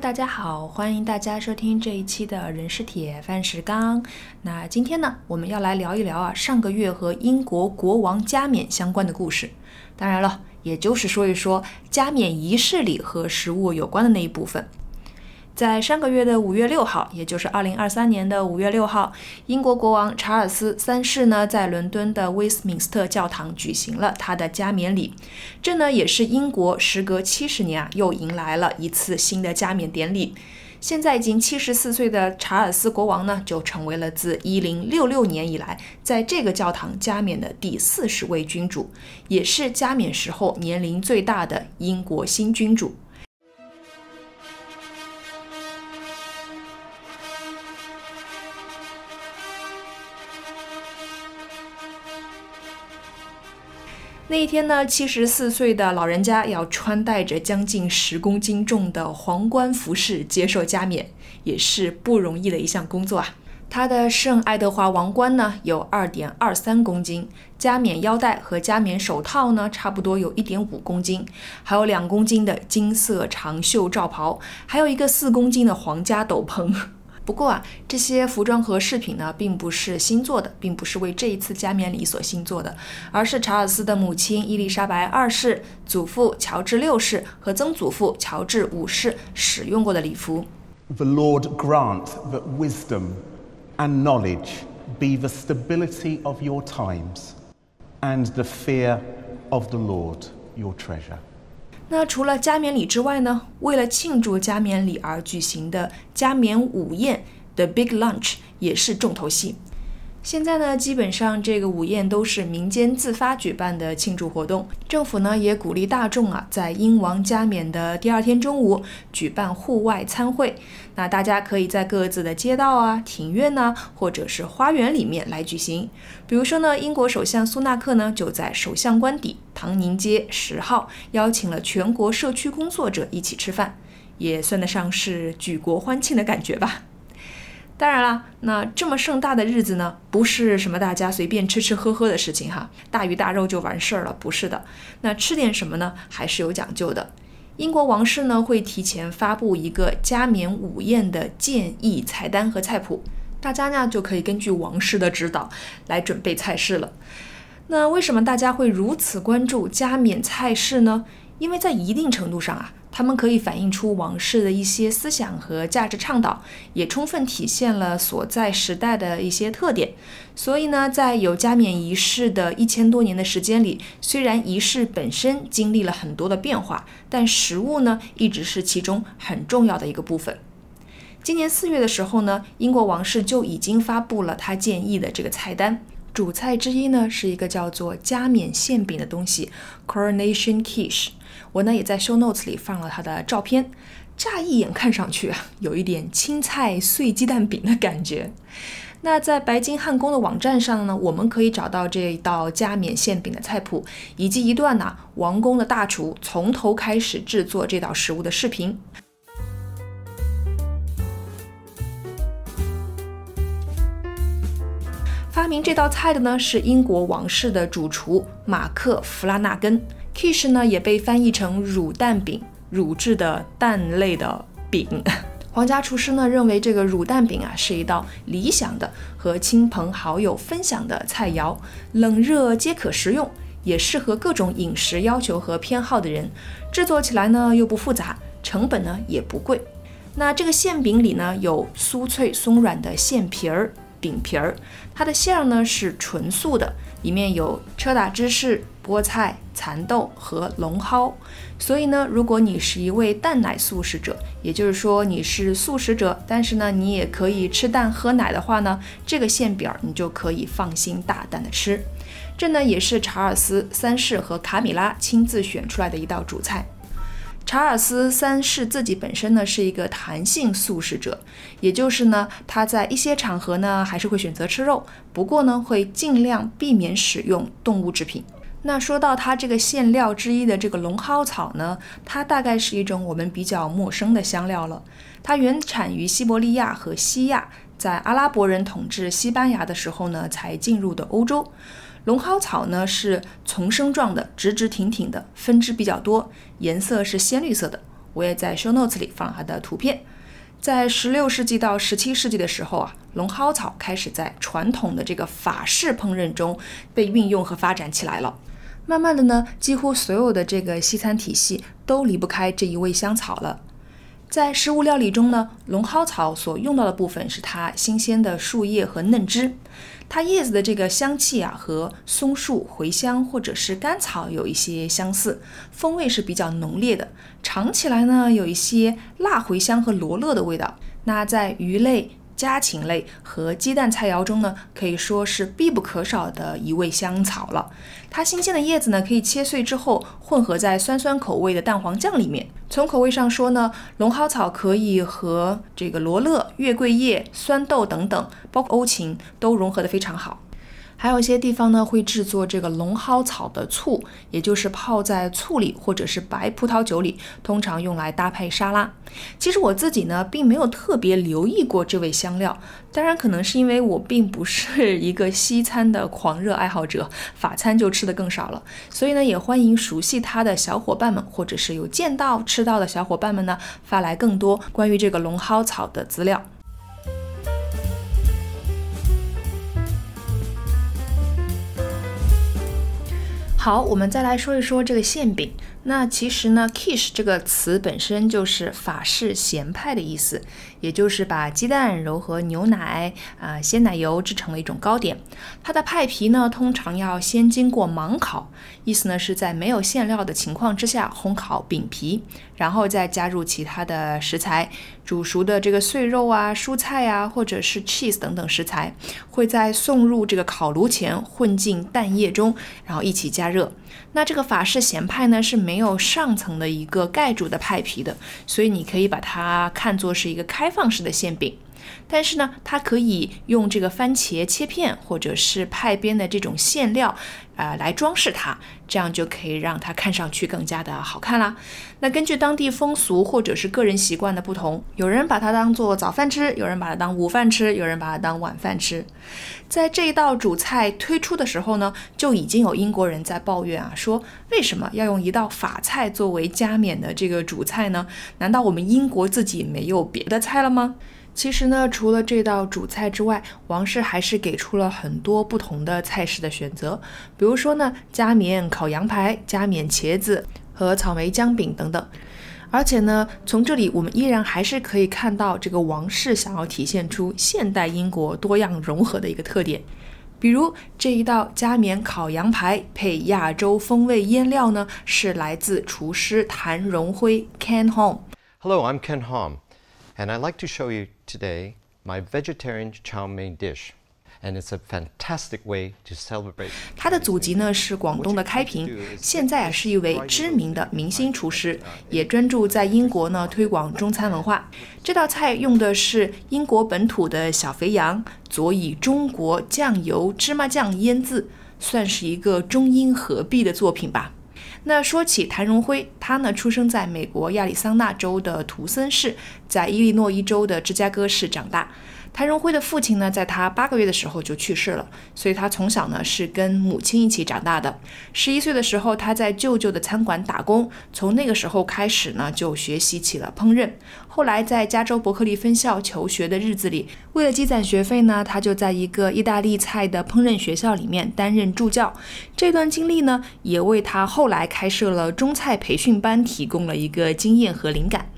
大家好，欢迎大家收听这一期的人是铁，饭是钢。那今天呢，我们要来聊一聊啊，上个月和英国国王加冕相关的故事。当然了，也就是说一说加冕仪式里和食物有关的那一部分。在上个月的五月六号，也就是二零二三年的五月六号，英国国王查尔斯三世呢，在伦敦的威斯敏斯特教堂举行了他的加冕礼。这呢，也是英国时隔七十年啊，又迎来了一次新的加冕典礼。现在已经七十四岁的查尔斯国王呢，就成为了自一零六六年以来在这个教堂加冕的第四十位君主，也是加冕时候年龄最大的英国新君主。那一天呢，七十四岁的老人家要穿戴着将近十公斤重的皇冠服饰接受加冕，也是不容易的一项工作啊。他的圣爱德华王冠呢有二点二三公斤，加冕腰带和加冕手套呢差不多有一点五公斤，还有两公斤的金色长袖罩袍，还有一个四公斤的皇家斗篷。不过啊，这些服装和饰品呢，并不是新做的，并不是为这一次加冕礼所新做的，而是查尔斯的母亲伊丽莎白二世、祖父乔治六世和曾祖父乔治五世使用过的礼服。The Lord grant that wisdom and knowledge be the stability of your times, and the fear of the Lord your treasure. 那除了加冕礼之外呢？为了庆祝加冕礼而举行的加冕午宴 The Big Lunch 也是重头戏。现在呢，基本上这个午宴都是民间自发举办的庆祝活动。政府呢也鼓励大众啊，在英王加冕的第二天中午举办户外餐会。那大家可以在各自的街道啊、庭院呐，或者是花园里面来举行。比如说呢，英国首相苏纳克呢就在首相官邸唐宁街十号邀请了全国社区工作者一起吃饭，也算得上是举国欢庆的感觉吧。当然啦，那这么盛大的日子呢，不是什么大家随便吃吃喝喝的事情哈，大鱼大肉就完事儿了，不是的。那吃点什么呢，还是有讲究的。英国王室呢会提前发布一个加冕午宴的建议菜单和菜谱，大家呢就可以根据王室的指导来准备菜式了。那为什么大家会如此关注加冕菜式呢？因为在一定程度上啊。他们可以反映出王室的一些思想和价值倡导，也充分体现了所在时代的一些特点。所以呢，在有加冕仪式的一千多年的时间里，虽然仪式本身经历了很多的变化，但食物呢一直是其中很重要的一个部分。今年四月的时候呢，英国王室就已经发布了他建议的这个菜单，主菜之一呢是一个叫做加冕馅饼的东西，Coronation Quiche。我呢也在 show notes 里放了他的照片，乍一眼看上去啊，有一点青菜碎鸡蛋饼的感觉。那在白金汉宫的网站上呢，我们可以找到这一道加冕馅饼的菜谱，以及一段呢王宫的大厨从头开始制作这道食物的视频。发明这道菜的呢是英国王室的主厨马克·弗拉纳根。Quiche 呢也被翻译成乳蛋饼，乳制的蛋类的饼。皇家厨师呢认为这个乳蛋饼啊是一道理想的和亲朋好友分享的菜肴，冷热皆可食用，也适合各种饮食要求和偏好的人。制作起来呢又不复杂，成本呢也不贵。那这个馅饼里呢有酥脆松软的馅皮儿、饼皮儿，它的馅儿呢是纯素的，里面有车打芝士。菠菜、蚕豆和龙蒿，所以呢，如果你是一位蛋奶素食者，也就是说你是素食者，但是呢，你也可以吃蛋喝奶的话呢，这个馅饼你就可以放心大胆的吃。这呢，也是查尔斯三世和卡米拉亲自选出来的一道主菜。查尔斯三世自己本身呢是一个弹性素食者，也就是呢，他在一些场合呢还是会选择吃肉，不过呢，会尽量避免使用动物制品。那说到它这个馅料之一的这个龙蒿草呢，它大概是一种我们比较陌生的香料了。它原产于西伯利亚和西亚，在阿拉伯人统治西班牙的时候呢，才进入的欧洲。龙蒿草呢是丛生状的，直直挺挺的，分支比较多，颜色是鲜绿色的。我也在 show notes 里放了它的图片。在十六世纪到十七世纪的时候啊，龙蒿草开始在传统的这个法式烹饪中被运用和发展起来了。慢慢的呢，几乎所有的这个西餐体系都离不开这一味香草了。在食物料理中呢，龙蒿草所用到的部分是它新鲜的树叶和嫩枝。它叶子的这个香气啊，和松树、茴香或者是甘草有一些相似，风味是比较浓烈的。尝起来呢，有一些辣茴香和罗勒的味道。那在鱼类。家禽类和鸡蛋菜肴中呢，可以说是必不可少的一味香草了。它新鲜的叶子呢，可以切碎之后混合在酸酸口味的蛋黄酱里面。从口味上说呢，龙蒿草可以和这个罗勒、月桂叶、酸豆等等，包括欧芹都融合的非常好。还有一些地方呢，会制作这个龙蒿草的醋，也就是泡在醋里或者是白葡萄酒里，通常用来搭配沙拉。其实我自己呢，并没有特别留意过这味香料，当然可能是因为我并不是一个西餐的狂热爱好者，法餐就吃的更少了。所以呢，也欢迎熟悉它的小伙伴们，或者是有见到吃到的小伙伴们呢，发来更多关于这个龙蒿草的资料。好，我们再来说一说这个馅饼。那其实呢，kish 这个词本身就是法式咸派的意思，也就是把鸡蛋揉和牛奶啊鲜奶油制成了一种糕点。它的派皮呢，通常要先经过盲烤，意思呢是在没有馅料的情况之下烘烤饼皮，然后再加入其他的食材，煮熟的这个碎肉啊、蔬菜啊，或者是 cheese 等等食材，会在送入这个烤炉前混进蛋液中，然后一起加热。那这个法式咸派呢是没有上层的一个盖住的派皮的，所以你可以把它看作是一个开开放式的馅饼。但是呢，它可以用这个番茄切片或者是派边的这种馅料，啊，来装饰它，这样就可以让它看上去更加的好看啦。那根据当地风俗或者是个人习惯的不同，有人把它当做早饭吃，有人把它当午饭吃，有人把它当晚饭吃。在这一道主菜推出的时候呢，就已经有英国人在抱怨啊，说为什么要用一道法菜作为加冕的这个主菜呢？难道我们英国自己没有别的菜了吗？其实呢，除了这道主菜之外，王室还是给出了很多不同的菜式的选择。比如说呢，加冕烤羊排、加冕茄子和草莓姜饼等等。而且呢，从这里我们依然还是可以看到这个王室想要体现出现代英国多样融合的一个特点。比如这一道加冕烤羊排配亚洲风味腌料呢，是来自厨师谭荣辉 Ken Hom）。Hello, I'm Ken Hom, and I'd like to show you today my vegetarian chow mein dish. And it's a fantastic way to celebrate. 他的祖籍呢是广东的开平，现在啊是一位知名的明星厨师，也专注在英国呢推广中餐文化。这道菜用的是英国本土的小肥羊，佐以中国酱油、芝麻酱腌制，算是一个中英合璧的作品吧。那说起谭荣辉，他呢出生在美国亚利桑那州的图森市，在伊利诺伊州的芝加哥市长大。谭荣辉的父亲呢，在他八个月的时候就去世了，所以他从小呢是跟母亲一起长大的。十一岁的时候，他在舅舅的餐馆打工，从那个时候开始呢，就学习起了烹饪。后来在加州伯克利分校求学的日子里，为了积攒学费呢，他就在一个意大利菜的烹饪学校里面担任助教。这段经历呢，也为他后来开设了中菜培训班提供了一个经验和灵感。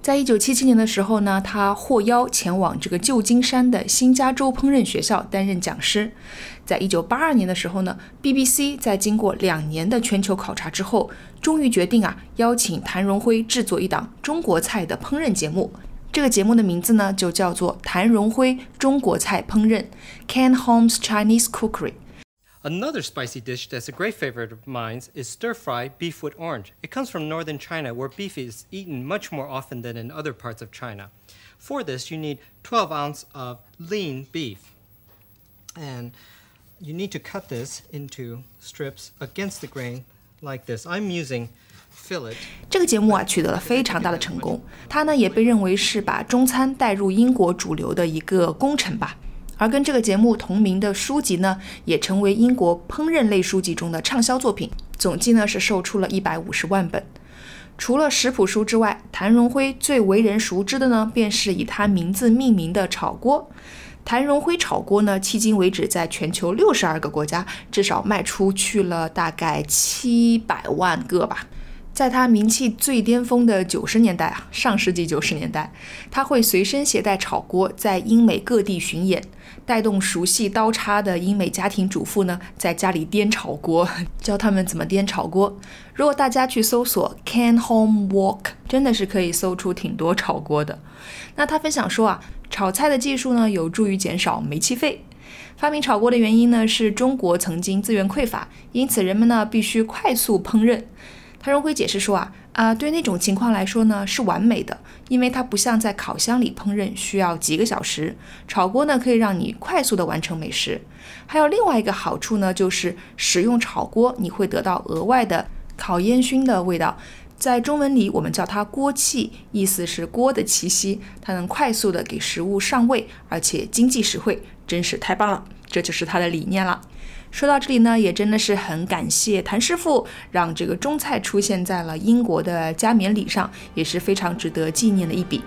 在一九七七年的时候呢，他获邀前往这个旧金山的新加州烹饪学校担任讲师。在一九八二年的时候呢，BBC 在经过两年的全球考察之后，终于决定啊邀请谭荣辉制作一档中国菜的烹饪节目。这个节目的名字呢就叫做《谭荣辉中国菜烹饪》（Ken Holmes Chinese Cookery）。Another spicy dish that's a great favorite of mine is stir fry beef with orange. It comes from northern China where beef is eaten much more often than in other parts of China. For this, you need 12 ounces of lean beef. And you need to cut this into strips against the grain like this. I'm using 这个节目啊取得了非常大的成功，它呢也被认为是把中餐带入英国主流的一个功臣吧。 而跟这个节目同名的书籍呢，也成为英国烹饪类书籍中的畅销作品，总计呢是售出了一百五十万本。除了食谱书之外，谭荣辉最为人熟知的呢，便是以他名字命名的炒锅。谭荣辉炒锅呢，迄今为止在全球六十二个国家，至少卖出去了大概七百万个吧。在他名气最巅峰的九十年代啊，上世纪九十年代，他会随身携带炒锅，在英美各地巡演，带动熟悉刀叉的英美家庭主妇呢，在家里颠炒锅，教他们怎么颠炒锅。如果大家去搜索 “can home wok”，真的是可以搜出挺多炒锅的。那他分享说啊，炒菜的技术呢，有助于减少煤气费。发明炒锅的原因呢，是中国曾经资源匮乏，因此人们呢必须快速烹饪。谭荣辉解释说啊啊，对那种情况来说呢是完美的，因为它不像在烤箱里烹饪需要几个小时，炒锅呢可以让你快速的完成美食。还有另外一个好处呢，就是使用炒锅你会得到额外的烤烟熏的味道，在中文里我们叫它锅气，意思是锅的气息，它能快速的给食物上味，而且经济实惠，真是太棒了，这就是它的理念了。说到这里呢，也真的是很感谢谭师傅，让这个中菜出现在了英国的加冕礼上，也是非常值得纪念的一笔。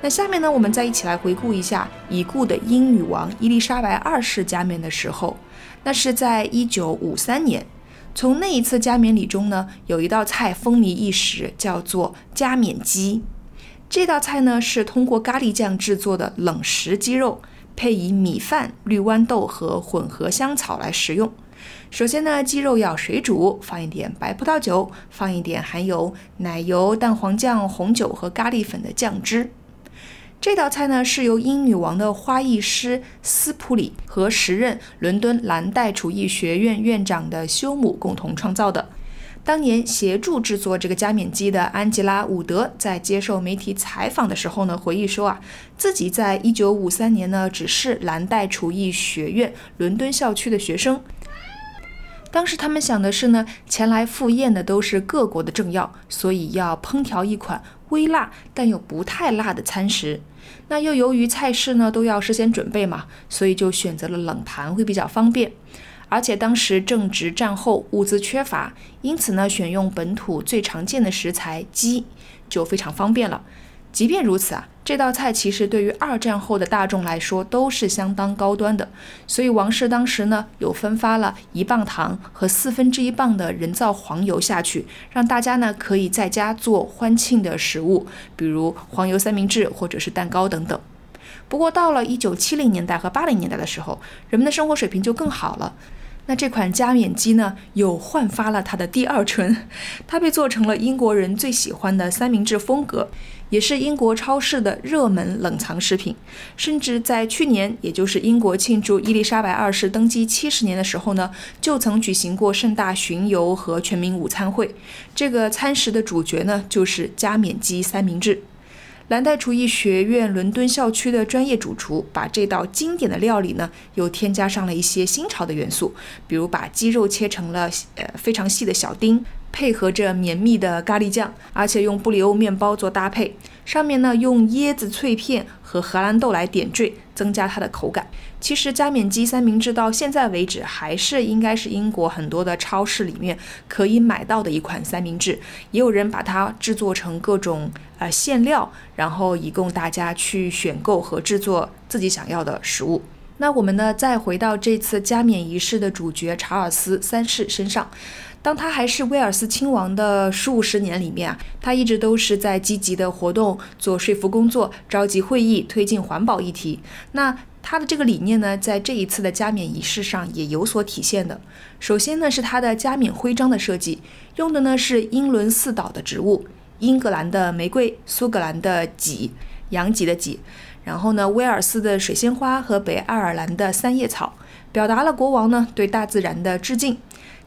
那下面呢，我们再一起来回顾一下已故的英女王伊丽莎白二世加冕的时候，那是在一九五三年。从那一次加冕礼中呢，有一道菜风靡一时，叫做加冕鸡。这道菜呢是通过咖喱酱制作的冷食鸡肉，配以米饭、绿豌豆和混合香草来食用。首先呢，鸡肉要水煮，放一点白葡萄酒，放一点含有奶油、蛋黄酱、红酒和咖喱粉的酱汁。这道菜呢是由英女王的花艺师斯普里和时任伦敦蓝带厨艺学院院长的修姆共同创造的。当年协助制作这个加冕鸡的安吉拉·伍德在接受媒体采访的时候呢，回忆说啊，自己在一九五三年呢只是蓝带厨艺学院伦敦校区的学生。当时他们想的是呢，前来赴宴的都是各国的政要，所以要烹调一款微辣但又不太辣的餐食。那又由于菜式呢都要事先准备嘛，所以就选择了冷盘会比较方便。而且当时正值战后，物资缺乏，因此呢选用本土最常见的食材鸡就非常方便了。即便如此啊，这道菜其实对于二战后的大众来说都是相当高端的。所以王室当时呢有分发了一磅糖和四分之一磅的人造黄油下去，让大家呢可以在家做欢庆的食物，比如黄油三明治或者是蛋糕等等。不过到了一九七零年代和八零年代的时候，人们的生活水平就更好了。那这款加冕鸡呢，又焕发了它的第二春，它被做成了英国人最喜欢的三明治风格。也是英国超市的热门冷藏食品，甚至在去年，也就是英国庆祝伊丽莎白二世登基七十年的时候呢，就曾举行过盛大巡游和全民午餐会。这个餐食的主角呢，就是加冕鸡三明治。蓝带厨艺学院伦敦校区的专业主厨把这道经典的料理呢，又添加上了一些新潮的元素，比如把鸡肉切成了呃非常细的小丁。配合着绵密的咖喱酱，而且用布里欧面包做搭配，上面呢用椰子脆片和荷兰豆来点缀，增加它的口感。其实加冕鸡三明治到现在为止还是应该是英国很多的超市里面可以买到的一款三明治，也有人把它制作成各种呃馅料，然后以供大家去选购和制作自己想要的食物。那我们呢再回到这次加冕仪式的主角查尔斯三世身上。当他还是威尔斯亲王的数十年里面啊，他一直都是在积极的活动，做说服工作，召集会议，推进环保议题。那他的这个理念呢，在这一次的加冕仪式上也有所体现的。首先呢，是他的加冕徽章的设计，用的呢是英伦四岛的植物：英格兰的玫瑰、苏格兰的戟、羊脊的脊，然后呢，威尔斯的水仙花和北爱尔兰的三叶草，表达了国王呢对大自然的致敬。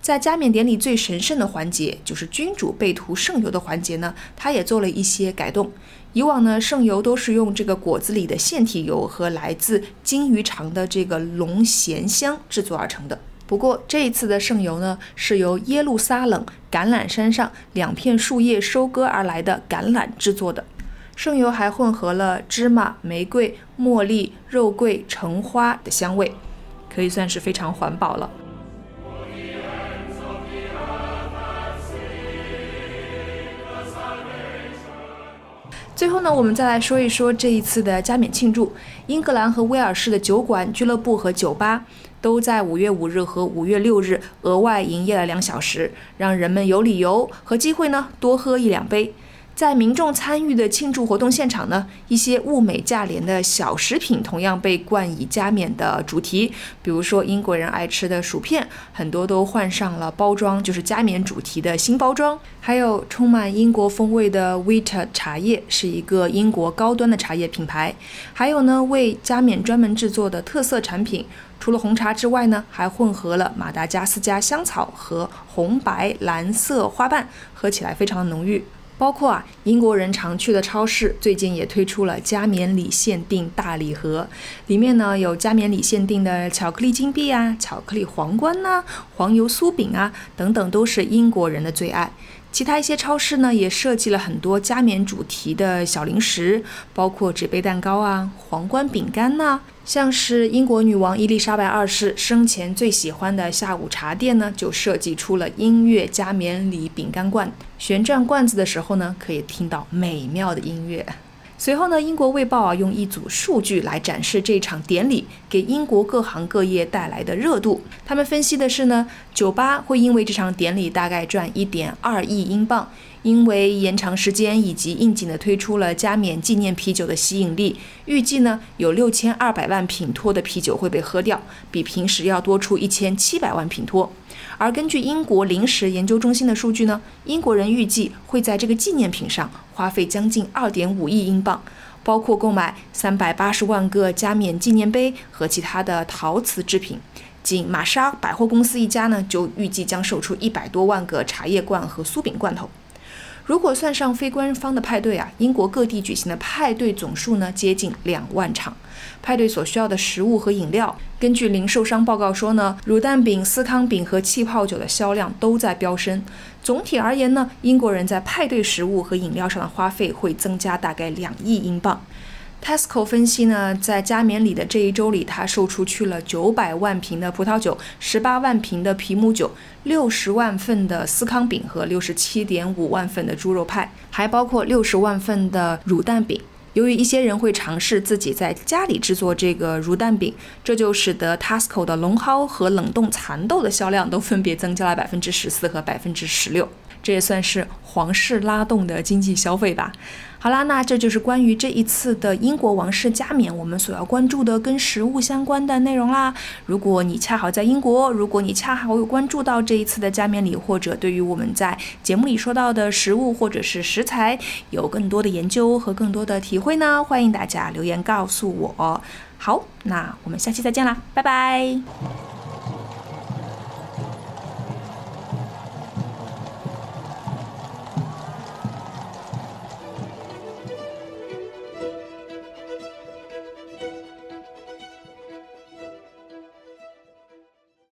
在加冕典礼最神圣的环节，就是君主被涂圣油的环节呢，他也做了一些改动。以往呢，圣油都是用这个果子里的腺体油和来自金鱼肠的这个龙涎香制作而成的。不过这一次的圣油呢，是由耶路撒冷橄榄山上两片树叶收割而来的橄榄制作的。剩油还混合了芝麻、玫瑰、茉莉、肉桂、橙花的香味，可以算是非常环保了。最后呢，我们再来说一说这一次的加冕庆祝。英格兰和威尔士的酒馆、俱乐部和酒吧都在五月五日和五月六日额外营业了两小时，让人们有理由和机会呢多喝一两杯。在民众参与的庆祝活动现场呢，一些物美价廉的小食品同样被冠以加冕的主题。比如说，英国人爱吃的薯片，很多都换上了包装，就是加冕主题的新包装。还有充满英国风味的 Vita 茶叶，是一个英国高端的茶叶品牌。还有呢，为加冕专门制作的特色产品，除了红茶之外呢，还混合了马达加斯加香草和红白蓝色花瓣，喝起来非常浓郁。包括啊，英国人常去的超市最近也推出了加冕礼限定大礼盒，里面呢有加冕礼限定的巧克力金币啊、巧克力皇冠呐、黄油酥饼啊等等，都是英国人的最爱。其他一些超市呢，也设计了很多加冕主题的小零食，包括纸杯蛋糕啊、皇冠饼干呐。像是英国女王伊丽莎白二世生前最喜欢的下午茶店呢，就设计出了音乐加冕礼饼干罐。旋转罐子的时候呢，可以听到美妙的音乐。随后呢，英国卫报啊用一组数据来展示这场典礼给英国各行各业带来的热度。他们分析的是呢，酒吧会因为这场典礼大概赚一点二亿英镑。因为延长时间以及应景的推出了加冕纪念啤酒的吸引力，预计呢有六千二百万品托的啤酒会被喝掉，比平时要多出一千七百万品托。而根据英国临时研究中心的数据呢，英国人预计会在这个纪念品上花费将近二点五亿英镑，包括购买三百八十万个加冕纪念碑和其他的陶瓷制品。仅玛莎百货公司一家呢，就预计将售出一百多万个茶叶罐和酥饼罐头。如果算上非官方的派对啊，英国各地举行的派对总数呢接近两万场。派对所需要的食物和饮料，根据零售商报告说呢，乳蛋饼、司康饼和气泡酒的销量都在飙升。总体而言呢，英国人在派对食物和饮料上的花费会增加大概两亿英镑。Tesco 分析呢，在加冕礼的这一周里，它售出去了九百万瓶的葡萄酒、十八万瓶的皮姆酒、六十万份的司康饼和六十七点五万份的猪肉派，还包括六十万份的乳蛋饼。由于一些人会尝试自己在家里制作这个乳蛋饼，这就使得 Tesco 的龙蒿和冷冻蚕豆的销量都分别增加了百分之十四和百分之十六。这也算是皇室拉动的经济消费吧。好啦，那这就是关于这一次的英国王室加冕，我们所要关注的跟食物相关的内容啦。如果你恰好在英国，如果你恰好有关注到这一次的加冕礼，或者对于我们在节目里说到的食物或者是食材有更多的研究和更多的体会呢，欢迎大家留言告诉我。好，那我们下期再见啦，拜拜。